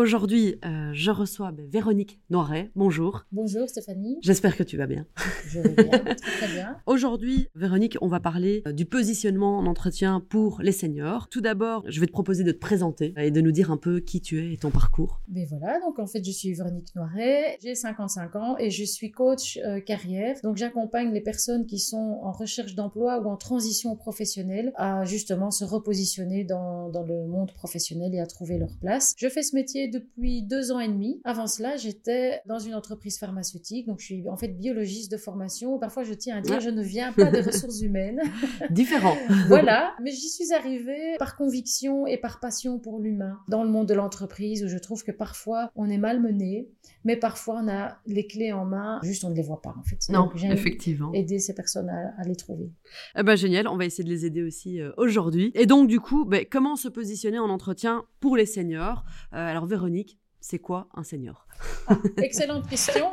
Aujourd'hui, euh, je reçois ben, Véronique Noiret. Bonjour. Bonjour Stéphanie. J'espère que tu vas bien. Je vais bien, très bien. Aujourd'hui, Véronique, on va parler euh, du positionnement en entretien pour les seniors. Tout d'abord, je vais te proposer de te présenter et de nous dire un peu qui tu es et ton parcours. Mais voilà, donc en fait, je suis Véronique Noiret, j'ai 55 ans et je suis coach euh, carrière. Donc j'accompagne les personnes qui sont en recherche d'emploi ou en transition professionnelle à justement se repositionner dans, dans le monde professionnel et à trouver leur place. Je fais ce métier depuis deux ans et demi. Avant cela, j'étais dans une entreprise pharmaceutique, donc je suis en fait biologiste de formation. Parfois, je tiens à dire, je ne viens pas des ressources humaines. Différent. voilà, mais j'y suis arrivée par conviction et par passion pour l'humain dans le monde de l'entreprise où je trouve que parfois on est malmené, mais parfois on a les clés en main, juste on ne les voit pas en fait. Non, effectivement. Aider ces personnes à, les trouver. Eh ben, génial, on va essayer de les aider aussi euh, aujourd'hui. Et donc du coup, ben, comment se positionner en entretien pour les seniors? Euh, Alors Véronique, c'est quoi un senior ah, Excellente question.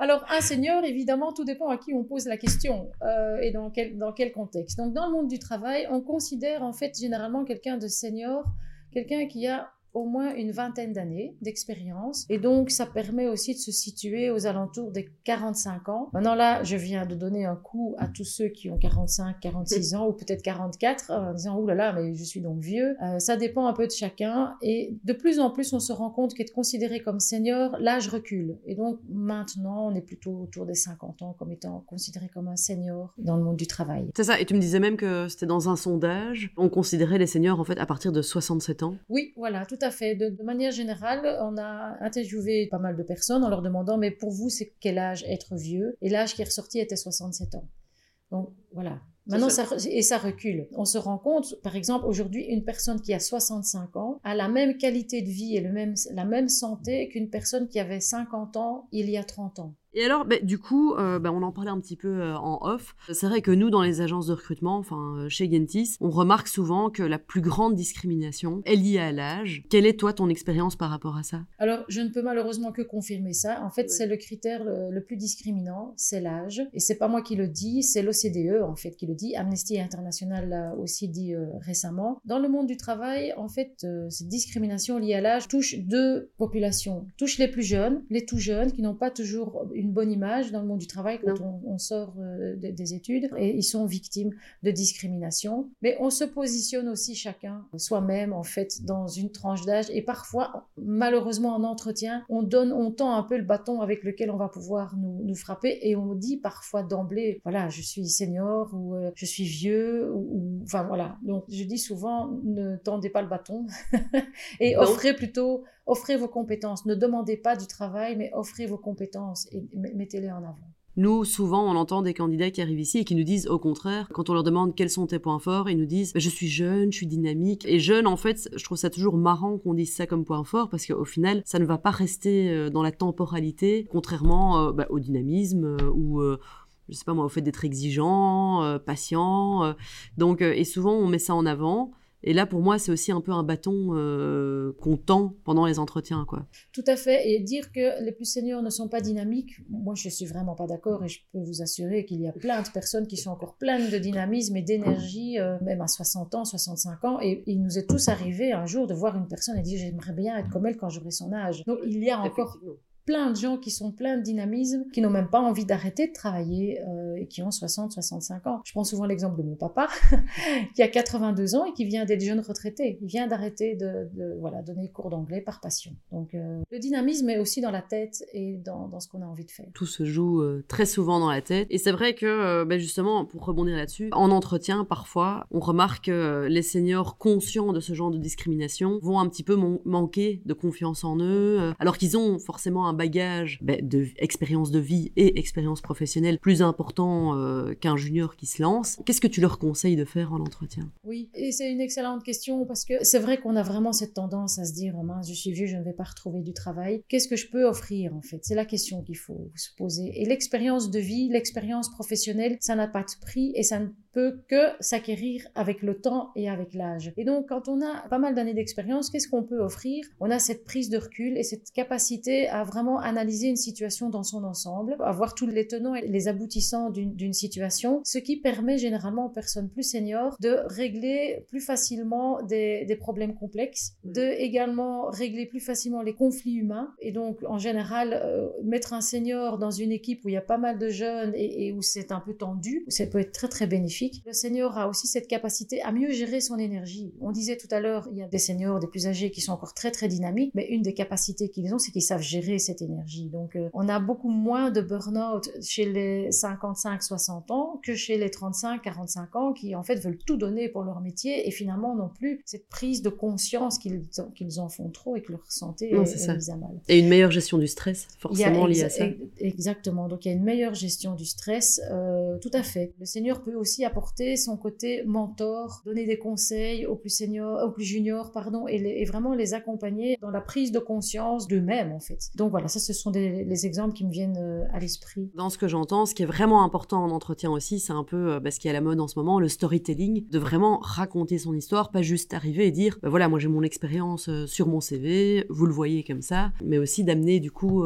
Alors, un senior, évidemment, tout dépend à qui on pose la question euh, et dans quel, dans quel contexte. Donc, dans le monde du travail, on considère en fait généralement quelqu'un de senior, quelqu'un qui a au moins une vingtaine d'années d'expérience. Et donc, ça permet aussi de se situer aux alentours des 45 ans. Maintenant, là, je viens de donner un coup à tous ceux qui ont 45, 46 ans ou peut-être 44 en disant, oulala, là là, mais je suis donc vieux. Euh, ça dépend un peu de chacun. Et de plus en plus, on se rend compte qu'être considéré comme senior, l'âge recule. Et donc, maintenant, on est plutôt autour des 50 ans comme étant considéré comme un senior dans le monde du travail. C'est ça. Et tu me disais même que c'était dans un sondage, on considérait les seniors, en fait, à partir de 67 ans. Oui, voilà, tout à fait. De, manière générale, on a interviewé pas mal de personnes en leur demandant, mais pour vous, c'est quel âge être vieux? Et l'âge qui est ressorti était 67 ans. Donc voilà. Maintenant, ça. et ça recule. On se rend compte, par exemple, aujourd'hui, une personne qui a 65 ans a la même qualité de vie et le même, la même santé qu'une personne qui avait 50 ans il y a 30 ans. Et alors, bah, du coup, euh, bah, on en parlait un petit peu euh, en off. C'est vrai que nous, dans les agences de recrutement, enfin euh, chez Gentis, on remarque souvent que la plus grande discrimination est liée à l'âge. Quelle est toi ton expérience par rapport à ça? Alors, je ne peux malheureusement que confirmer ça. En fait, c'est le critère le, plus discriminant, c'est l'âge. Et c'est pas moi qui le dis, c'est l'OCDE en fait qui le dit. Amnesty International l'a aussi dit récemment. Dans le monde du travail, en fait, cette discrimination liée à l'âge touche deux populations. Touche les plus jeunes, les tout jeunes qui n'ont pas toujours une bonne image dans le monde du travail quand on, sort euh, des études et ils sont victimes de discrimination. Mais on se positionne aussi chacun soi-même en fait dans une tranche d'âge et parfois malheureusement en entretien on donne, on tend un peu le bâton avec lequel on va pouvoir nous, nous frapper et on dit parfois d'emblée voilà je suis senior ou euh, je suis vieux ou, enfin voilà donc je dis souvent ne tendez pas le bâton et offrez plutôt offrez vos compétences. Ne demandez pas du travail, mais offrez vos compétences et mettez-les en avant. Nous, souvent, on entend des candidats qui arrivent ici et qui nous disent au contraire, quand on leur demande quels sont tes points forts, ils nous disent bah, je suis jeune, je suis dynamique. Et jeune, en fait, je trouve ça toujours marrant qu'on dise ça comme point fort parce qu'au final, ça ne va pas rester euh, dans la temporalité, contrairement euh, bah, au dynamisme euh, ou je sais pas moi, au fait d'être exigeant, patient. donc, et souvent, on met ça en avant. Et là, pour moi, c'est aussi un peu un bâton euh, qu'on tend pendant les entretiens. Quoi. Tout à fait. Et dire que les plus seniors ne sont pas dynamiques, moi, je suis vraiment pas d'accord. Et je peux vous assurer qu'il y a plein de personnes qui sont encore pleines de dynamisme et d'énergie, euh, même à 60 ans, 65 ans. Et il nous est tous arrivé un jour de voir une personne et dire J'aimerais bien être comme elle quand j'aurai son âge. Donc, il y a encore plein de gens qui sont pleins de dynamisme, qui n'ont même pas envie d'arrêter de travailler euh, et qui ont 60, 65 ans. Je prends souvent l'exemple de mon papa, qui a 82 ans et qui vient d'être jeune retraité. Il vient d'arrêter de, voilà, donner cours d'anglais par passion. Donc euh, le dynamisme est aussi dans la tête et dans, ce qu'on a envie de faire. Tout se joue euh, très souvent dans la tête. Et c'est vrai que, ben justement, pour rebondir là-dessus, en entretien, parfois, on remarque que les seniors conscients de ce genre de discrimination vont un petit peu manquer de confiance en eux, alors qu'ils ont forcément un bagage ben, d'expérience de, vie et expérience professionnelle plus important euh, qu'un junior qui se lance. Qu'est-ce que tu leur conseilles de faire en entretien? Oui, et c'est une excellente question parce que c'est vrai qu'on a vraiment cette tendance à se dire, oh je suis vieux, je ne vais pas retrouver du travail. Qu'est-ce que je peux offrir en fait? C'est la question qu'il faut se poser. Et l'expérience de vie, l'expérience professionnelle, ça n'a pas de prix et ça ne peut que s'acquérir avec le temps et avec l'âge. Et donc, quand on a pas mal d'années d'expérience, qu'est-ce qu'on peut offrir? On a cette prise de recul et cette capacité à vraiment analyser une situation dans son ensemble, avoir tous les tenants et les aboutissants d'une situation, ce qui permet généralement aux personnes plus seniors de régler plus facilement des, des problèmes complexes, de également régler plus facilement les conflits humains. Et donc, en général, euh, mettre un senior dans une équipe où il y a pas mal de jeunes et, et où c'est un peu tendu, ça peut être très très bénéfique le senior a aussi cette capacité à mieux gérer son énergie. On disait tout à l'heure, il y a des seniors, des plus âgés qui sont encore très très dynamiques, mais une des capacités qu'ils ont, c'est qu'ils savent gérer cette énergie. Donc euh, on a beaucoup moins de burn-out chez les 55-60 ans que chez les 35-45 ans qui en fait veulent tout donner pour leur métier et finalement n'ont plus cette prise de conscience qu'ils en font trop et que leur santé est, mise à mal. Et une meilleure gestion du stress, forcément liée à ça. Exactement. Donc il y a une meilleure gestion du stress, euh, tout à fait. Le senior peut aussi apporter son côté mentor, donner des conseils aux plus seniors, aux plus juniors, pardon, et, vraiment les accompagner dans la prise de conscience d'eux-mêmes, en fait. Donc voilà, ça, ce sont des, les exemples qui me viennent euh, à l'esprit. Dans ce que j'entends, ce qui est vraiment important en entretien aussi, c'est un peu euh, bah, ce qui est à la mode en ce moment, le storytelling, de vraiment raconter son histoire, pas juste arriver et dire, bah, voilà, moi j'ai mon expérience euh, sur mon CV, vous le voyez comme ça, mais aussi d'amener du coup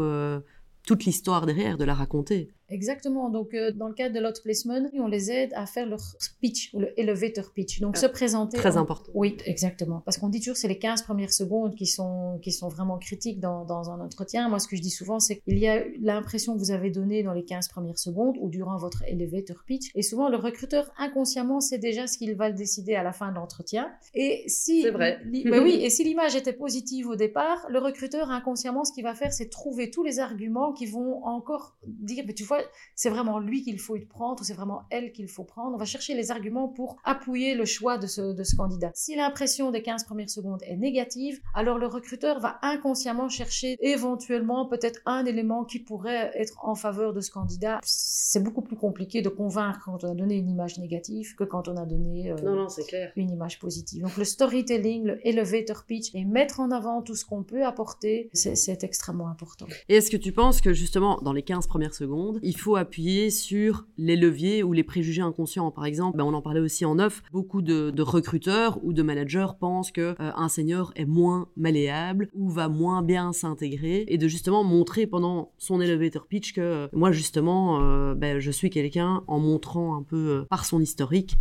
toute l'histoire derrière, de la raconter. Exactement. Donc, euh, dans le cadre de l'auto placement, on les aide à faire leur pitch, ou le elevator pitch. Donc, se présenter. Très important. Oui, exactement. Parce qu'on dit toujours c'est les 15 premières secondes qui sont, qui sont vraiment critiques dans, dans un entretien. Moi, ce que je dis souvent, c'est qu'il y a l'impression que vous avez donnée dans les 15 premières secondes ou durant votre elevator pitch. Et souvent, le recruteur, inconsciemment, sait déjà ce qu'il va décider à la fin de l'entretien. Et si. C'est vrai. Ben oui, et si l'image était positive au départ, le recruteur, inconsciemment, ce qu'il va faire, c'est trouver tous les arguments qui vont encore dire, mais tu vois, c'est vraiment lui qu'il faut prendre ou c'est vraiment elle qu'il faut prendre. On va chercher les arguments pour appuyer le choix de ce, de ce candidat. Si l'impression des 15 premières secondes est négative, alors le recruteur va inconsciemment chercher éventuellement peut-être un élément qui pourrait être en faveur de ce candidat. C'est beaucoup plus compliqué de convaincre quand on a donné une image négative que quand on a donné euh, non, non, clair. une image positive. Donc le storytelling, le elevator pitch et mettre en avant tout ce qu'on peut apporter, c'est extrêmement important. Et est-ce que tu penses que justement dans les 15 premières secondes, il faut appuyer sur les leviers ou les préjugés inconscients. Par exemple, ben, on en parlait aussi en off, beaucoup de, recruteurs ou de managers pensent que euh, un senior est moins malléable ou va moins bien s'intégrer et de justement montrer pendant son elevator pitch que euh, moi justement euh, ben, je suis quelqu'un en montrant un peu par son historique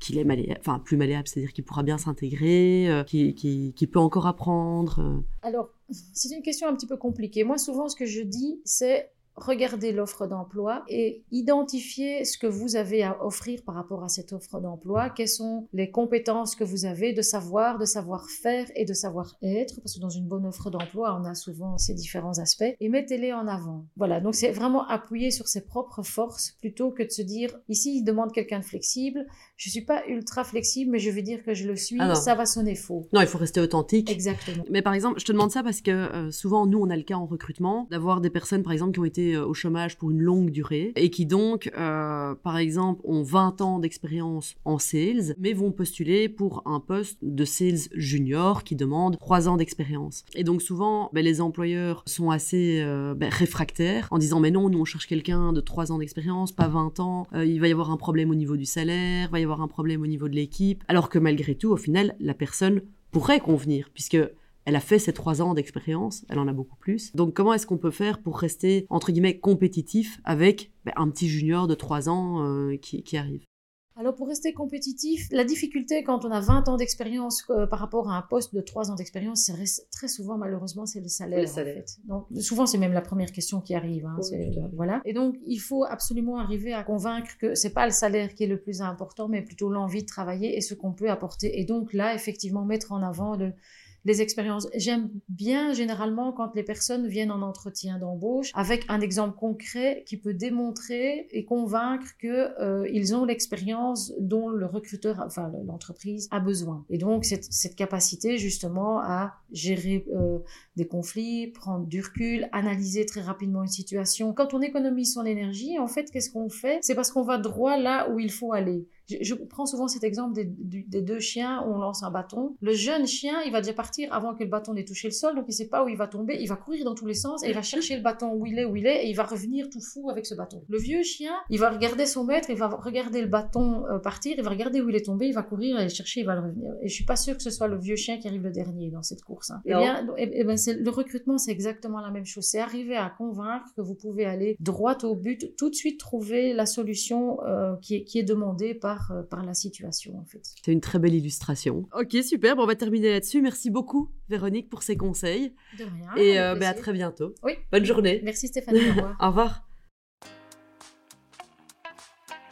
qu'il est malléable, enfin plus malléable, c'est-à-dire qu'il pourra bien s'intégrer, qu'il peut encore apprendre. Alors, c'est une question un petit peu compliquée. Moi, souvent, ce que je dis, c'est regardez l'offre d'emploi et identifier ce que vous avez à offrir par rapport à cette offre d'emploi, quelles sont les compétences que vous avez de savoir, de savoir-faire et de savoir-être, parce que dans une bonne offre d'emploi, on a souvent ces différents aspects, et mettez-les en avant. Voilà, donc c'est vraiment appuyer sur ses propres forces plutôt que de se dire, ici, il demande quelqu'un de flexible, je suis pas ultra flexible, mais je vais dire que je le suis, ah ça va sonner faux. Non, il faut rester authentique. Exactement. Mais par exemple, je te demande ça parce que euh, souvent, nous, on a le cas en recrutement d'avoir des personnes, par exemple, qui ont été euh, au chômage pour une longue durée et qui donc, euh, par exemple, ont 20 ans d'expérience en sales, mais vont postuler pour un poste de sales junior qui demande 3 ans d'expérience. Et donc souvent, ben, les employeurs sont assez euh, ben, réfractaires en disant mais non, nous on cherche quelqu'un de 3 ans d'expérience, pas 20 ans, il va y avoir un problème au niveau du salaire, il va y avoir un problème au niveau de l'équipe, alors que malgré tout, au final, la personne pourrait convenir, puisque elle a fait ses trois ans d'expérience, elle en a beaucoup plus. Donc comment est-ce qu'on peut faire pour rester, entre guillemets, compétitif avec ben, un petit junior de trois ans euh, qui, arrive? Alors pour rester compétitif, la difficulté quand on a 20 ans d'expérience euh, par rapport à un poste de 3 ans d'expérience, c'est très souvent malheureusement c'est le salaire. Le salaire. Donc souvent c'est même la première question qui arrive. Hein, voilà. Et donc il faut absolument arriver à convaincre que c'est pas le salaire qui est le plus important, mais plutôt l'envie de travailler et ce qu'on peut apporter. Et donc là effectivement mettre en avant le, les expériences. J'aime bien généralement quand les personnes viennent en entretien d'embauche avec un exemple concret qui peut démontrer et convaincre que euh, ils ont l'expérience dont le recruteur, enfin l'entreprise a besoin. Et donc cette, cette capacité justement à gérer euh, des conflits, prendre du recul, analyser très rapidement une situation. Quand on économise son énergie, en fait, qu'est-ce qu'on fait? C'est parce qu'on va droit là où il faut aller. Je, prends souvent cet exemple des, deux chiens où on lance un bâton. Le jeune chien, il va déjà partir avant que le bâton n'ait touché le sol, donc il sait pas où il va tomber. Il va courir dans tous les sens et il va chercher le bâton où il est, où il est, et il va revenir tout fou avec ce bâton. Le vieux chien, il va regarder son maître, il va regarder le bâton euh, partir, il va regarder où il est tombé, il va courir, aller chercher, il va le revenir. Et je suis pas sûre que ce soit le vieux chien qui arrive le dernier dans cette course. Hein. Eh bien, eh, eh ben, le recrutement, c'est exactement la même chose. C'est arriver à convaincre que vous pouvez aller droit au but, tout de suite trouver la solution euh, qui, est, qui est demandée par, euh, par la situation en fait. C'est une très belle illustration. Ok, super. on va terminer là-dessus. Merci beaucoup, Véronique, pour ces conseils. De rien. Et euh, bah, à très bientôt. Oui. Bonne journée. Merci Stéphanie. Au revoir. au revoir.